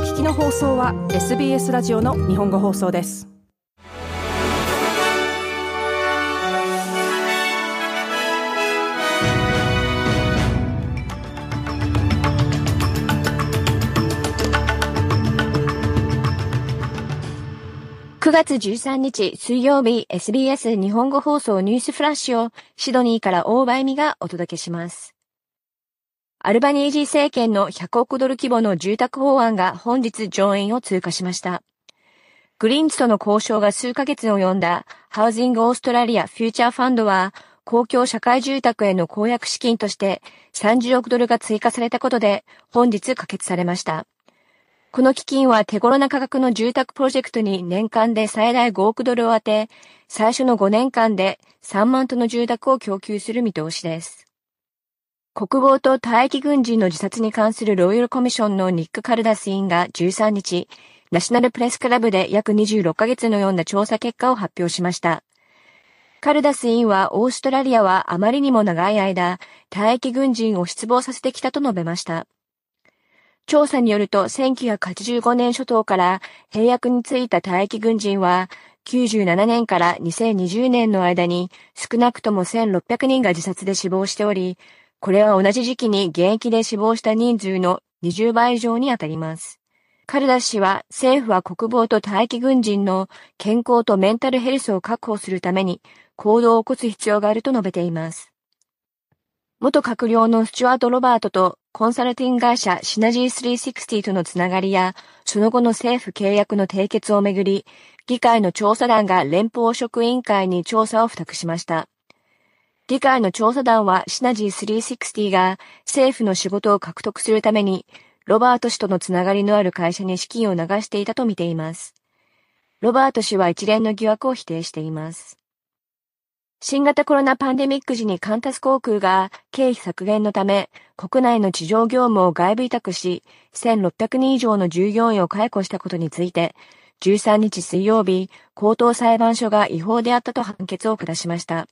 聞きの放送は SBS ラジオの日本語放送です9月13日水曜日 SBS 日本語放送ニュースフラッシュをシドニーから大場恵美がお届けします。アルバニージー政権の100億ドル規模の住宅法案が本日上院を通過しました。グリーンズとの交渉が数ヶ月に及んだハウジングオーストラリアフューチャーファンドは公共社会住宅への公約資金として30億ドルが追加されたことで本日可決されました。この基金は手頃な価格の住宅プロジェクトに年間で最大5億ドルを当て、最初の5年間で3万トンの住宅を供給する見通しです。国防と退役軍人の自殺に関するロイヤルコミッションのニック・カルダス委員が13日、ナショナルプレスクラブで約26ヶ月のような調査結果を発表しました。カルダス委員はオーストラリアはあまりにも長い間、退役軍人を失望させてきたと述べました。調査によると1985年初頭から兵役に就いた退役軍人は97年から2020年の間に少なくとも1600人が自殺で死亡しており、これは同じ時期に現役で死亡した人数の20倍以上にあたります。カルダ氏は政府は国防と待機軍人の健康とメンタルヘルスを確保するために行動を起こす必要があると述べています。元閣僚のスチュワート・ロバートとコンサルティング会社シナジー360とのつながりや、その後の政府契約の締結をめぐり、議会の調査団が連邦職員会に調査を付託しました。議会の調査団はシナジー360が政府の仕事を獲得するために、ロバート氏とのつながりのある会社に資金を流していたと見ています。ロバート氏は一連の疑惑を否定しています。新型コロナパンデミック時にカンタス航空が経費削減のため国内の地上業務を外部委託し1600人以上の従業員を解雇したことについて13日水曜日高等裁判所が違法であったと判決を下しました。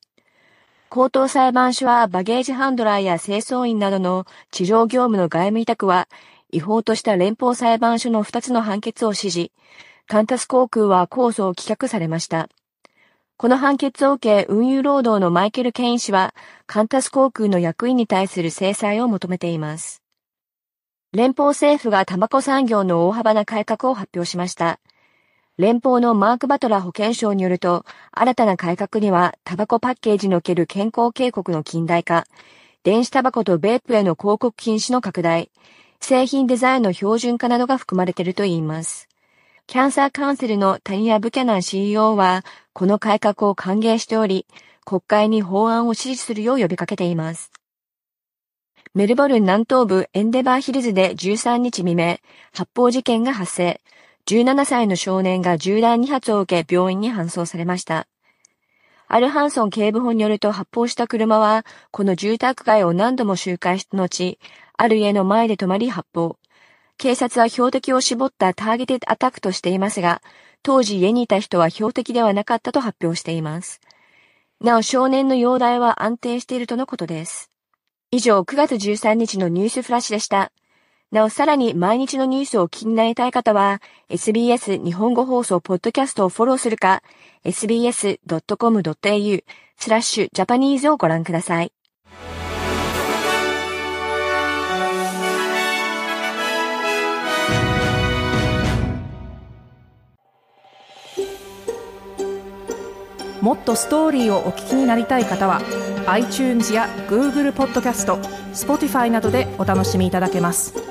高等裁判所はバゲージハンドラーや清掃員などの地上業務の外務委託は違法とした連邦裁判所の2つの判決を支持、カンタス航空は控訴を棄却されました。この判決を受け、運輸労働のマイケル・ケイン氏は、カンタス航空の役員に対する制裁を求めています。連邦政府がタバコ産業の大幅な改革を発表しました。連邦のマーク・バトラ保健省によると、新たな改革には、タバコパッケージにおける健康警告の近代化、電子タバコとベープへの広告禁止の拡大、製品デザインの標準化などが含まれているといいます。キャンサーカウンセルのタニア・ブキャナン CEO は、この改革を歓迎しており、国会に法案を支持するよう呼びかけています。メルボルン南東部エンデバーヒルズで13日未明、発砲事件が発生。17歳の少年が銃弾2発を受け病院に搬送されました。アルハンソン警部補によると発砲した車は、この住宅街を何度も周回した後、ある家の前で止まり発砲。警察は標的を絞ったターゲテッドアタックとしていますが、当時家にいた人は標的ではなかったと発表しています。なお少年の容体は安定しているとのことです。以上9月13日のニュースフラッシュでした。なおさらに毎日のニュースを気になりたい方は、SBS 日本語放送ポッドキャストをフォローするか、sbs.com.au スラッシュジャパニーズをご覧ください。もっとストーリーをお聞きになりたい方は iTunes や Google ポッドキャスト Spotify などでお楽しみいただけます。